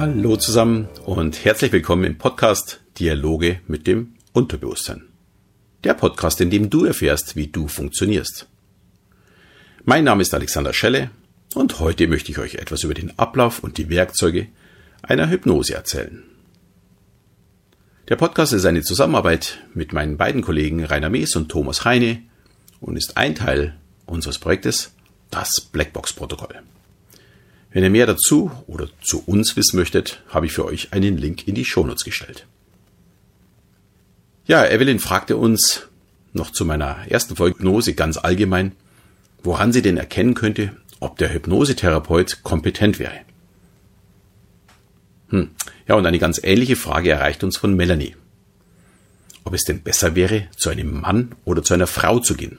Hallo zusammen und herzlich willkommen im Podcast Dialoge mit dem Unterbewusstsein. Der Podcast, in dem du erfährst, wie du funktionierst. Mein Name ist Alexander Schelle und heute möchte ich euch etwas über den Ablauf und die Werkzeuge einer Hypnose erzählen. Der Podcast ist eine Zusammenarbeit mit meinen beiden Kollegen Rainer Mees und Thomas Heine und ist ein Teil unseres Projektes das Blackbox-Protokoll. Wenn ihr mehr dazu oder zu uns wissen möchtet, habe ich für euch einen Link in die Shownotes gestellt. Ja, Evelyn fragte uns noch zu meiner ersten Folge Hypnose ganz allgemein, woran sie denn erkennen könnte, ob der Hypnosetherapeut kompetent wäre. Hm. Ja, und eine ganz ähnliche Frage erreicht uns von Melanie. Ob es denn besser wäre, zu einem Mann oder zu einer Frau zu gehen.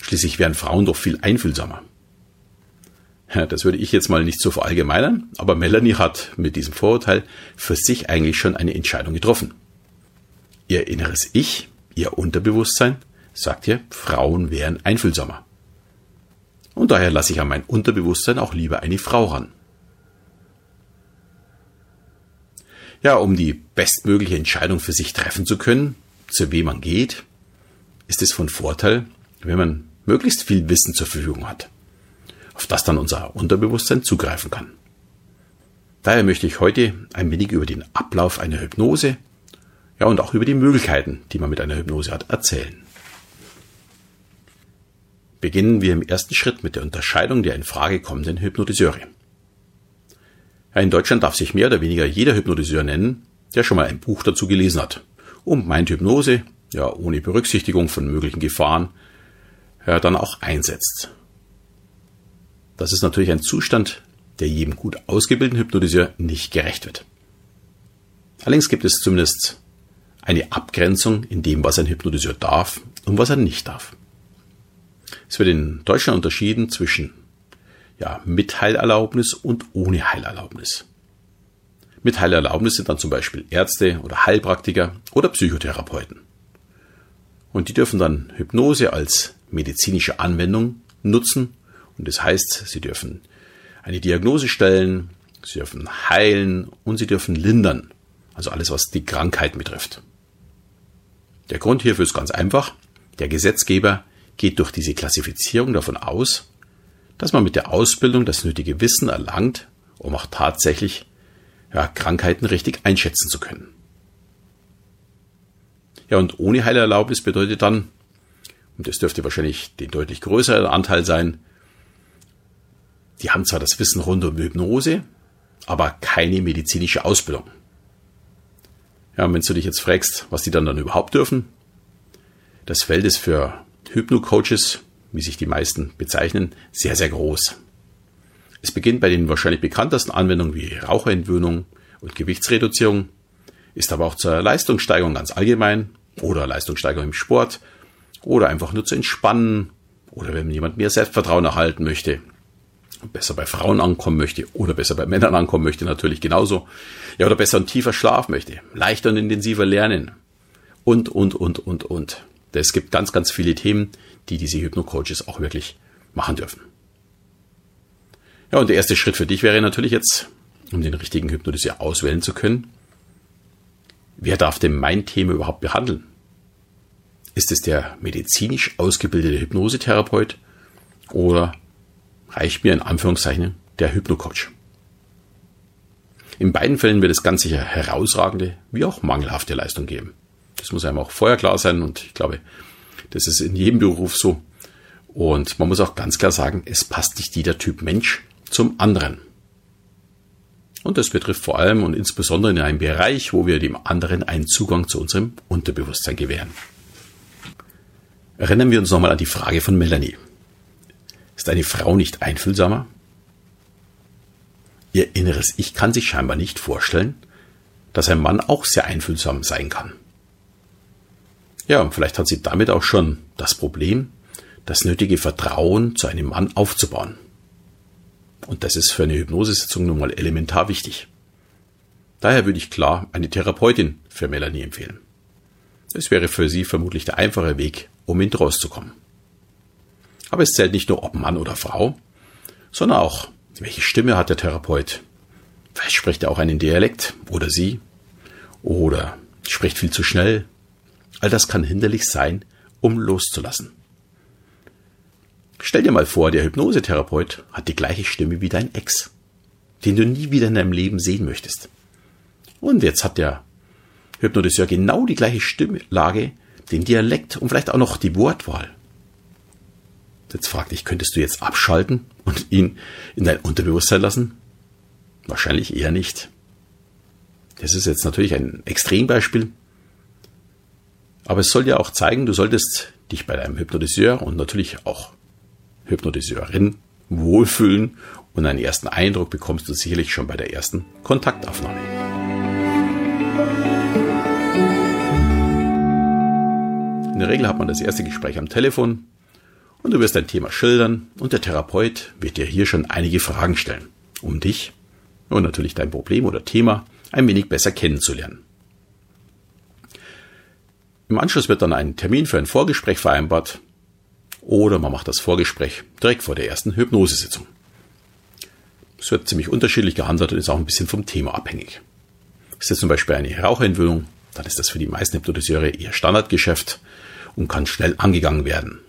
Schließlich wären Frauen doch viel einfühlsamer. Das würde ich jetzt mal nicht so verallgemeinern, aber Melanie hat mit diesem Vorurteil für sich eigentlich schon eine Entscheidung getroffen. Ihr inneres Ich, ihr Unterbewusstsein, sagt ihr, Frauen wären einfühlsamer. Und daher lasse ich an mein Unterbewusstsein auch lieber eine Frau ran. Ja, um die bestmögliche Entscheidung für sich treffen zu können, zu wem man geht, ist es von Vorteil, wenn man möglichst viel Wissen zur Verfügung hat, auf das dann unser Unterbewusstsein zugreifen kann. Daher möchte ich heute ein wenig über den Ablauf einer Hypnose, ja und auch über die Möglichkeiten, die man mit einer Hypnose hat, erzählen. Beginnen wir im ersten Schritt mit der Unterscheidung der in Frage kommenden Hypnotiseure. In Deutschland darf sich mehr oder weniger jeder Hypnotiseur nennen, der schon mal ein Buch dazu gelesen hat und meint Hypnose, ja ohne Berücksichtigung von möglichen Gefahren, ja, dann auch einsetzt. Das ist natürlich ein Zustand, der jedem gut ausgebildeten Hypnotiseur nicht gerecht wird. Allerdings gibt es zumindest eine Abgrenzung in dem, was ein Hypnotiseur darf und was er nicht darf. Es wird in Deutschland unterschieden zwischen ja, mit Heilerlaubnis und ohne Heilerlaubnis. Mit Heilerlaubnis sind dann zum Beispiel Ärzte oder Heilpraktiker oder Psychotherapeuten. Und die dürfen dann Hypnose als medizinische Anwendung nutzen. Und das heißt, sie dürfen eine Diagnose stellen, sie dürfen heilen und sie dürfen lindern. Also alles, was die Krankheit betrifft. Der Grund hierfür ist ganz einfach. Der Gesetzgeber geht durch diese Klassifizierung davon aus, dass man mit der Ausbildung das nötige Wissen erlangt, um auch tatsächlich ja, Krankheiten richtig einschätzen zu können. Ja, und ohne Heilerlaubnis bedeutet dann, und das dürfte wahrscheinlich den deutlich größeren Anteil sein, die haben zwar das Wissen rund um Hypnose, aber keine medizinische Ausbildung. Ja, und wenn du dich jetzt fragst, was die dann dann überhaupt dürfen, das Feld ist für Hypno-Coaches wie sich die meisten bezeichnen, sehr, sehr groß. Es beginnt bei den wahrscheinlich bekanntesten Anwendungen wie Raucherentwöhnung und Gewichtsreduzierung, ist aber auch zur Leistungssteigerung ganz allgemein oder Leistungssteigerung im Sport oder einfach nur zu entspannen oder wenn jemand mehr Selbstvertrauen erhalten möchte, besser bei Frauen ankommen möchte oder besser bei Männern ankommen möchte, natürlich genauso. Ja, oder besser und tiefer Schlaf möchte, leichter und intensiver lernen und, und, und, und, und. Es gibt ganz, ganz viele Themen, die diese Hypno-Coaches auch wirklich machen dürfen. Ja, und der erste Schritt für dich wäre natürlich jetzt, um den richtigen Hypnotiseur auswählen zu können, wer darf denn mein Thema überhaupt behandeln? Ist es der medizinisch ausgebildete Hypnosetherapeut oder reicht mir in Anführungszeichen der Hypno-Coach? In beiden Fällen wird es ganz sicher herausragende wie auch mangelhafte Leistung geben. Das muss einem auch vorher klar sein und ich glaube, das ist in jedem Beruf so. Und man muss auch ganz klar sagen, es passt nicht jeder Typ Mensch zum anderen. Und das betrifft vor allem und insbesondere in einem Bereich, wo wir dem anderen einen Zugang zu unserem Unterbewusstsein gewähren. Erinnern wir uns nochmal an die Frage von Melanie. Ist eine Frau nicht einfühlsamer? Ihr inneres Ich kann sich scheinbar nicht vorstellen, dass ein Mann auch sehr einfühlsam sein kann. Ja, und vielleicht hat sie damit auch schon das Problem, das nötige Vertrauen zu einem Mann aufzubauen. Und das ist für eine Hypnosesitzung nun mal elementar wichtig. Daher würde ich klar eine Therapeutin für Melanie empfehlen. Es wäre für sie vermutlich der einfache Weg, um hinten rauszukommen. Aber es zählt nicht nur ob Mann oder Frau, sondern auch, welche Stimme hat der Therapeut? Vielleicht spricht er auch einen Dialekt oder sie oder spricht viel zu schnell. All das kann hinderlich sein, um loszulassen. Stell dir mal vor, der Hypnosetherapeut hat die gleiche Stimme wie dein Ex, den du nie wieder in deinem Leben sehen möchtest. Und jetzt hat der Hypnotiseur genau die gleiche Stimmlage, den Dialekt und vielleicht auch noch die Wortwahl. Jetzt fragt dich, könntest du jetzt abschalten und ihn in dein Unterbewusstsein lassen? Wahrscheinlich eher nicht. Das ist jetzt natürlich ein Extrembeispiel. Aber es soll ja auch zeigen, du solltest dich bei deinem Hypnotiseur und natürlich auch Hypnotiseurin wohlfühlen und einen ersten Eindruck bekommst du sicherlich schon bei der ersten Kontaktaufnahme. In der Regel hat man das erste Gespräch am Telefon und du wirst dein Thema schildern und der Therapeut wird dir hier schon einige Fragen stellen, um dich und natürlich dein Problem oder Thema ein wenig besser kennenzulernen. Im Anschluss wird dann ein Termin für ein Vorgespräch vereinbart oder man macht das Vorgespräch direkt vor der ersten Hypnosesitzung. Es wird ziemlich unterschiedlich gehandelt und ist auch ein bisschen vom Thema abhängig. Ist jetzt zum Beispiel eine Raucherentwöhnung, dann ist das für die meisten Hypnotiseure eher Standardgeschäft und kann schnell angegangen werden.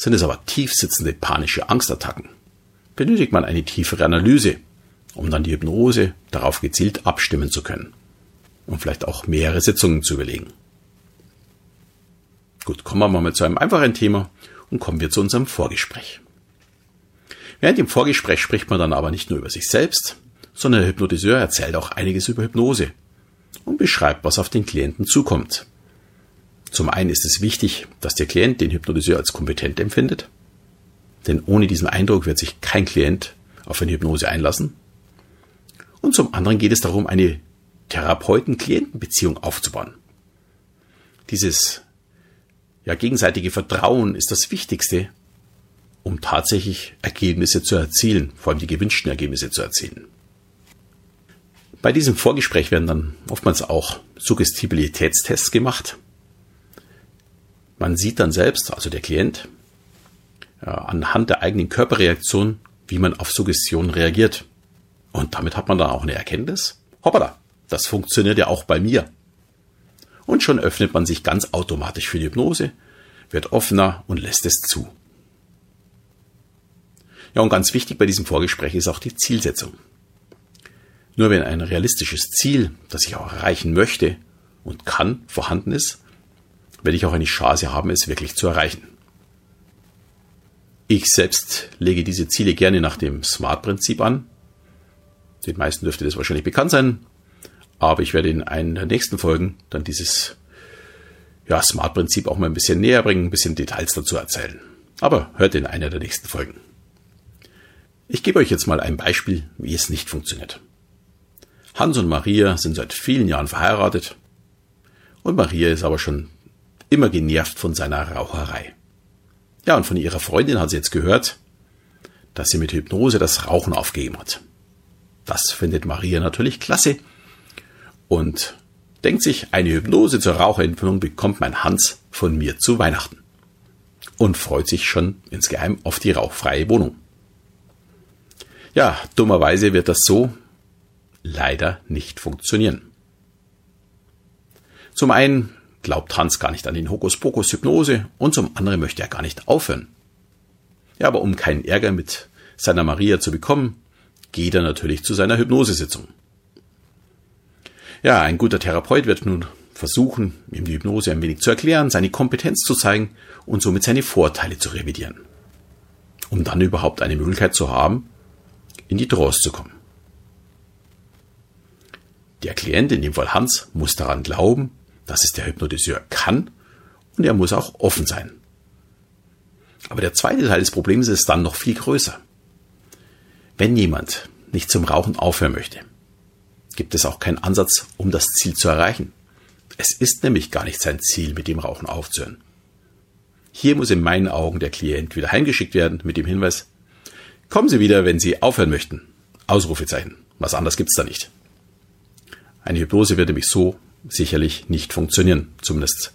Sind es aber tief sitzende panische Angstattacken, benötigt man eine tiefere Analyse um dann die Hypnose darauf gezielt abstimmen zu können und vielleicht auch mehrere Sitzungen zu überlegen. Gut, kommen wir mal zu einem einfachen Thema und kommen wir zu unserem Vorgespräch. Während dem Vorgespräch spricht man dann aber nicht nur über sich selbst, sondern der Hypnotiseur erzählt auch einiges über Hypnose und beschreibt, was auf den Klienten zukommt. Zum einen ist es wichtig, dass der Klient den Hypnotiseur als kompetent empfindet, denn ohne diesen Eindruck wird sich kein Klient auf eine Hypnose einlassen und zum anderen geht es darum, eine Therapeuten-Klienten-Beziehung aufzubauen. Dieses ja, gegenseitige Vertrauen ist das Wichtigste, um tatsächlich Ergebnisse zu erzielen, vor allem die gewünschten Ergebnisse zu erzielen. Bei diesem Vorgespräch werden dann oftmals auch Suggestibilitätstests gemacht. Man sieht dann selbst, also der Klient, ja, anhand der eigenen Körperreaktion, wie man auf Suggestion reagiert. Und damit hat man dann auch eine Erkenntnis. Hoppala, das funktioniert ja auch bei mir. Und schon öffnet man sich ganz automatisch für die Hypnose, wird offener und lässt es zu. Ja, und ganz wichtig bei diesem Vorgespräch ist auch die Zielsetzung. Nur wenn ein realistisches Ziel, das ich auch erreichen möchte und kann, vorhanden ist, werde ich auch eine Chance haben, es wirklich zu erreichen. Ich selbst lege diese Ziele gerne nach dem SMART-Prinzip an, den meisten dürfte das wahrscheinlich bekannt sein, aber ich werde in einer der nächsten Folgen dann dieses ja, Smart-Prinzip auch mal ein bisschen näher bringen, ein bisschen Details dazu erzählen. Aber hört in einer der nächsten Folgen. Ich gebe euch jetzt mal ein Beispiel, wie es nicht funktioniert. Hans und Maria sind seit vielen Jahren verheiratet und Maria ist aber schon immer genervt von seiner Raucherei. Ja, und von ihrer Freundin hat sie jetzt gehört, dass sie mit Hypnose das Rauchen aufgegeben hat. Das findet Maria natürlich klasse und denkt sich, eine Hypnose zur Raucherentwöhnung bekommt mein Hans von mir zu Weihnachten und freut sich schon insgeheim auf die rauchfreie Wohnung. Ja, dummerweise wird das so leider nicht funktionieren. Zum einen glaubt Hans gar nicht an den Hokuspokus Hypnose und zum anderen möchte er gar nicht aufhören. Ja, aber um keinen Ärger mit seiner Maria zu bekommen, geht er natürlich zu seiner Hypnosesitzung. Ja, ein guter Therapeut wird nun versuchen, ihm die Hypnose ein wenig zu erklären, seine Kompetenz zu zeigen und somit seine Vorteile zu revidieren, um dann überhaupt eine Möglichkeit zu haben, in die Trance zu kommen. Der Klient, in dem Fall Hans, muss daran glauben, dass es der Hypnotiseur kann und er muss auch offen sein. Aber der zweite Teil des Problems ist dann noch viel größer. Wenn jemand nicht zum Rauchen aufhören möchte, gibt es auch keinen Ansatz, um das Ziel zu erreichen. Es ist nämlich gar nicht sein Ziel, mit dem Rauchen aufzuhören. Hier muss in meinen Augen der Klient wieder heimgeschickt werden mit dem Hinweis, kommen Sie wieder, wenn Sie aufhören möchten. Ausrufezeichen. Was anderes gibt's da nicht. Eine Hypnose wird nämlich so sicherlich nicht funktionieren, zumindest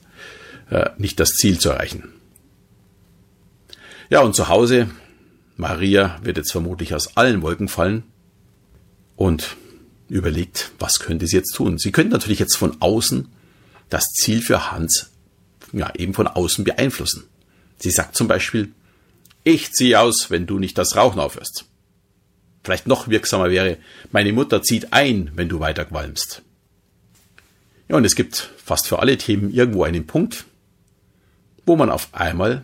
äh, nicht das Ziel zu erreichen. Ja, und zu Hause Maria wird jetzt vermutlich aus allen Wolken fallen und überlegt, was könnte sie jetzt tun. Sie könnte natürlich jetzt von außen das Ziel für Hans ja, eben von außen beeinflussen. Sie sagt zum Beispiel, ich ziehe aus, wenn du nicht das Rauchen aufhörst. Vielleicht noch wirksamer wäre, meine Mutter zieht ein, wenn du weiter qualmst. Ja, und es gibt fast für alle Themen irgendwo einen Punkt, wo man auf einmal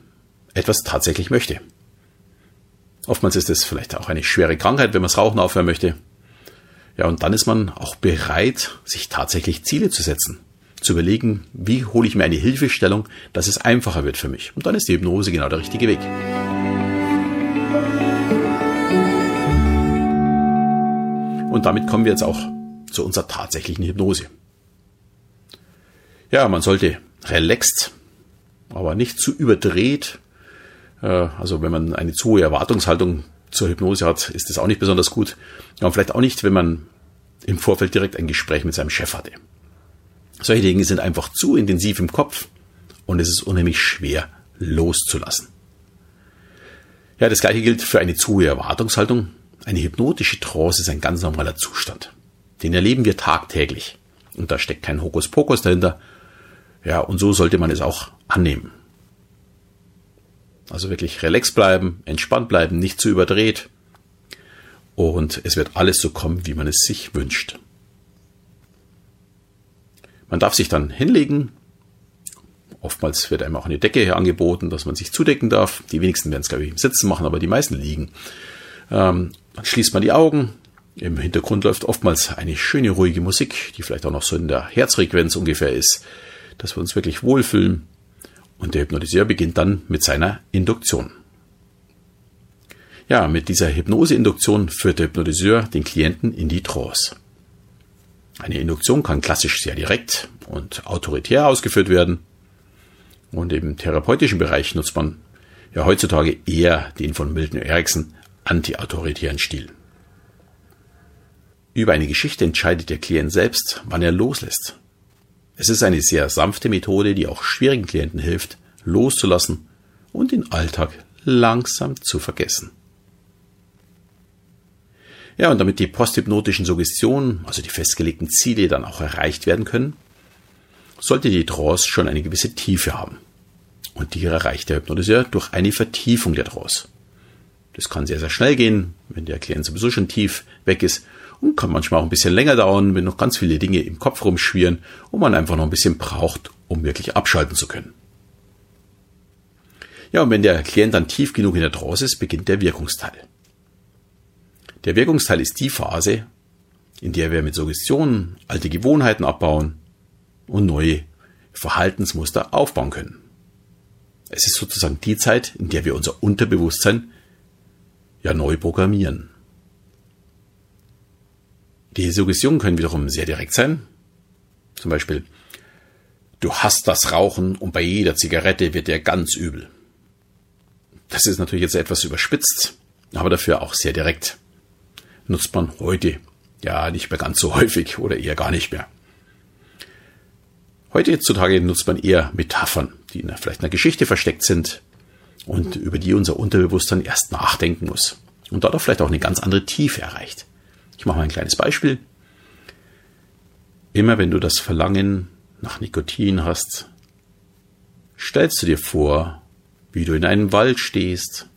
etwas tatsächlich möchte. Oftmals ist es vielleicht auch eine schwere Krankheit, wenn man das Rauchen aufhören möchte. Ja, und dann ist man auch bereit, sich tatsächlich Ziele zu setzen. Zu überlegen, wie hole ich mir eine Hilfestellung, dass es einfacher wird für mich. Und dann ist die Hypnose genau der richtige Weg. Und damit kommen wir jetzt auch zu unserer tatsächlichen Hypnose. Ja, man sollte relaxed, aber nicht zu überdreht. Äh, also wenn man eine zu hohe Erwartungshaltung zur Hypnose hat, ist das auch nicht besonders gut. Und vielleicht auch nicht, wenn man im Vorfeld direkt ein Gespräch mit seinem Chef hatte. Solche Dinge sind einfach zu intensiv im Kopf und es ist unheimlich schwer loszulassen. Ja, das gleiche gilt für eine zu hohe Erwartungshaltung. Eine hypnotische Trance ist ein ganz normaler Zustand. Den erleben wir tagtäglich. Und da steckt kein Hokuspokus dahinter. Ja, und so sollte man es auch annehmen. Also wirklich relax bleiben, entspannt bleiben, nicht zu überdreht. Und es wird alles so kommen, wie man es sich wünscht. Man darf sich dann hinlegen. Oftmals wird einem auch eine Decke hier angeboten, dass man sich zudecken darf. Die wenigsten werden es, glaube ich, im Sitzen machen, aber die meisten liegen. Ähm, dann schließt man die Augen. Im Hintergrund läuft oftmals eine schöne, ruhige Musik, die vielleicht auch noch so in der Herzfrequenz ungefähr ist, dass wir uns wirklich wohlfühlen. Und der Hypnotiseur beginnt dann mit seiner Induktion. Ja, mit dieser Hypnoseinduktion führt der Hypnotiseur den Klienten in die Trance. Eine Induktion kann klassisch sehr direkt und autoritär ausgeführt werden. Und im therapeutischen Bereich nutzt man ja heutzutage eher den von Milton Erickson anti-autoritären Stil. Über eine Geschichte entscheidet der Klient selbst, wann er loslässt. Es ist eine sehr sanfte Methode, die auch schwierigen Klienten hilft, loszulassen und den Alltag langsam zu vergessen. Ja, und damit die posthypnotischen Suggestionen, also die festgelegten Ziele, dann auch erreicht werden können, sollte die Trance schon eine gewisse Tiefe haben. Und die erreicht der Hypnotiseur durch eine Vertiefung der Trance. Das kann sehr, sehr schnell gehen, wenn der Klient sowieso schon tief weg ist und kann manchmal auch ein bisschen länger dauern, wenn noch ganz viele Dinge im Kopf rumschwirren und man einfach noch ein bisschen braucht, um wirklich abschalten zu können. Ja, und wenn der Klient dann tief genug in der Trance ist, beginnt der Wirkungsteil. Der Wirkungsteil ist die Phase, in der wir mit Suggestionen alte Gewohnheiten abbauen und neue Verhaltensmuster aufbauen können. Es ist sozusagen die Zeit, in der wir unser Unterbewusstsein ja neu programmieren. Die Suggestionen können wiederum sehr direkt sein. Zum Beispiel, du hast das Rauchen und bei jeder Zigarette wird dir ganz übel. Das ist natürlich jetzt etwas überspitzt, aber dafür auch sehr direkt nutzt man heute ja nicht mehr ganz so häufig oder eher gar nicht mehr. Heutzutage nutzt man eher Metaphern, die in vielleicht einer Geschichte versteckt sind und über die unser Unterbewusstsein erst nachdenken muss und dadurch vielleicht auch eine ganz andere Tiefe erreicht. Ich mache mal ein kleines Beispiel. Immer wenn du das Verlangen nach Nikotin hast, stellst du dir vor, wie du in einem Wald stehst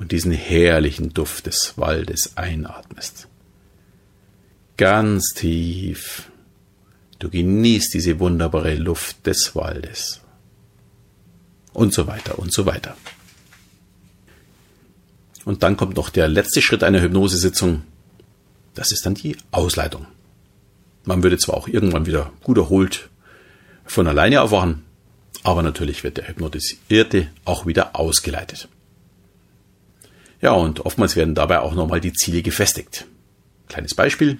und diesen herrlichen Duft des Waldes einatmest. Ganz tief. Du genießt diese wunderbare Luft des Waldes. Und so weiter und so weiter. Und dann kommt noch der letzte Schritt einer Hypnosesitzung. Das ist dann die Ausleitung. Man würde zwar auch irgendwann wieder gut erholt von alleine aufwachen, aber natürlich wird der Hypnotisierte auch wieder ausgeleitet. Ja, und oftmals werden dabei auch nochmal die Ziele gefestigt. Kleines Beispiel.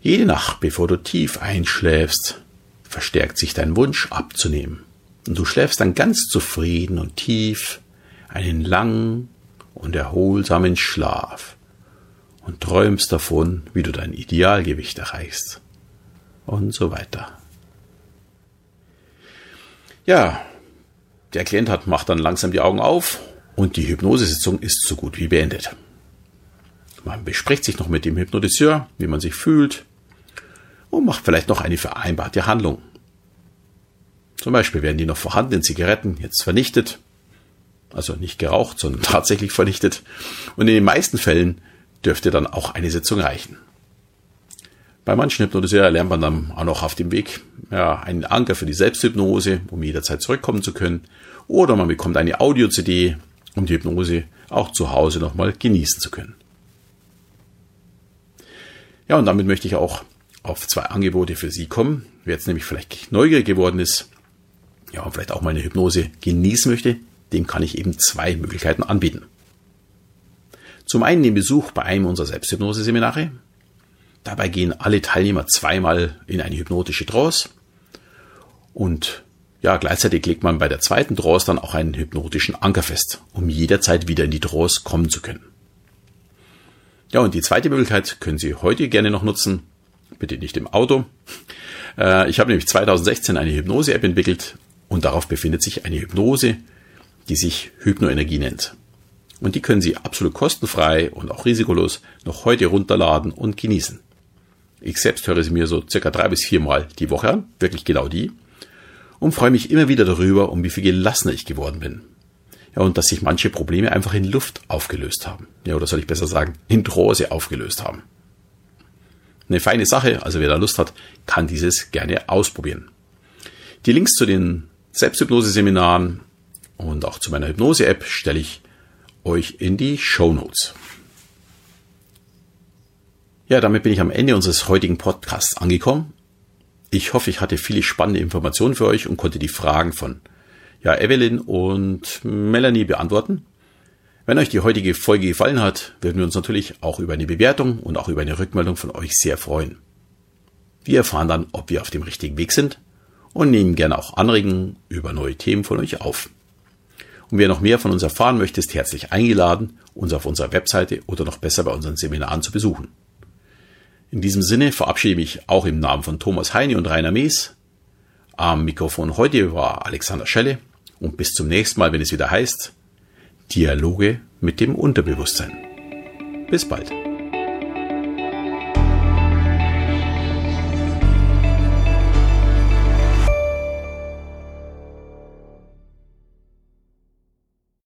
Jede Nacht, bevor du tief einschläfst, verstärkt sich dein Wunsch abzunehmen. Und du schläfst dann ganz zufrieden und tief einen langen und erholsamen Schlaf und träumst davon, wie du dein Idealgewicht erreichst. Und so weiter. Ja, der Klient hat, macht dann langsam die Augen auf und die Hypnosesitzung ist so gut wie beendet. Man bespricht sich noch mit dem Hypnotiseur, wie man sich fühlt und macht vielleicht noch eine vereinbarte Handlung. Zum Beispiel werden die noch vorhandenen Zigaretten jetzt vernichtet, also nicht geraucht, sondern tatsächlich vernichtet. Und in den meisten Fällen dürfte dann auch eine Sitzung reichen. Bei manchen Hypnotiseuren lernt man dann auch noch auf dem Weg ja, einen Anker für die Selbsthypnose, um jederzeit zurückkommen zu können. Oder man bekommt eine Audio-CD, um die Hypnose auch zu Hause nochmal genießen zu können. Ja, und damit möchte ich auch auf zwei Angebote für Sie kommen. Wer jetzt nämlich vielleicht neugierig geworden ist, ja, und vielleicht auch mal eine Hypnose genießen möchte, dem kann ich eben zwei Möglichkeiten anbieten. Zum einen den Besuch bei einem unserer Selbsthypnose-Seminare. Dabei gehen alle Teilnehmer zweimal in eine hypnotische Trance. Und ja, gleichzeitig legt man bei der zweiten Trance dann auch einen hypnotischen Anker fest, um jederzeit wieder in die Trance kommen zu können. Ja, und die zweite Möglichkeit können Sie heute gerne noch nutzen. Bitte nicht im Auto. Äh, ich habe nämlich 2016 eine Hypnose-App entwickelt und darauf befindet sich eine Hypnose, die sich Hypnoenergie nennt. Und die können Sie absolut kostenfrei und auch risikolos noch heute runterladen und genießen. Ich selbst höre sie mir so circa drei bis viermal die Woche an, wirklich genau die, und freue mich immer wieder darüber, um wie viel gelassener ich geworden bin. Ja, und dass sich manche Probleme einfach in Luft aufgelöst haben. Ja, oder soll ich besser sagen, in Trance aufgelöst haben. Eine feine Sache, also wer da Lust hat, kann dieses gerne ausprobieren. Die Links zu den Selbsthypnose-Seminaren und auch zu meiner Hypnose-App stelle ich euch in die Show Notes. Ja, damit bin ich am Ende unseres heutigen Podcasts angekommen. Ich hoffe, ich hatte viele spannende Informationen für euch und konnte die Fragen von ja, Evelyn und Melanie beantworten. Wenn euch die heutige Folge gefallen hat, würden wir uns natürlich auch über eine Bewertung und auch über eine Rückmeldung von euch sehr freuen. Wir erfahren dann, ob wir auf dem richtigen Weg sind und nehmen gerne auch Anregungen über neue Themen von euch auf. Und wer noch mehr von uns erfahren möchte, ist herzlich eingeladen, uns auf unserer Webseite oder noch besser bei unseren Seminaren zu besuchen. In diesem Sinne verabschiede ich mich auch im Namen von Thomas Heine und Rainer Mees. Am Mikrofon heute war Alexander Schelle und bis zum nächsten Mal, wenn es wieder heißt Dialoge mit dem Unterbewusstsein. Bis bald.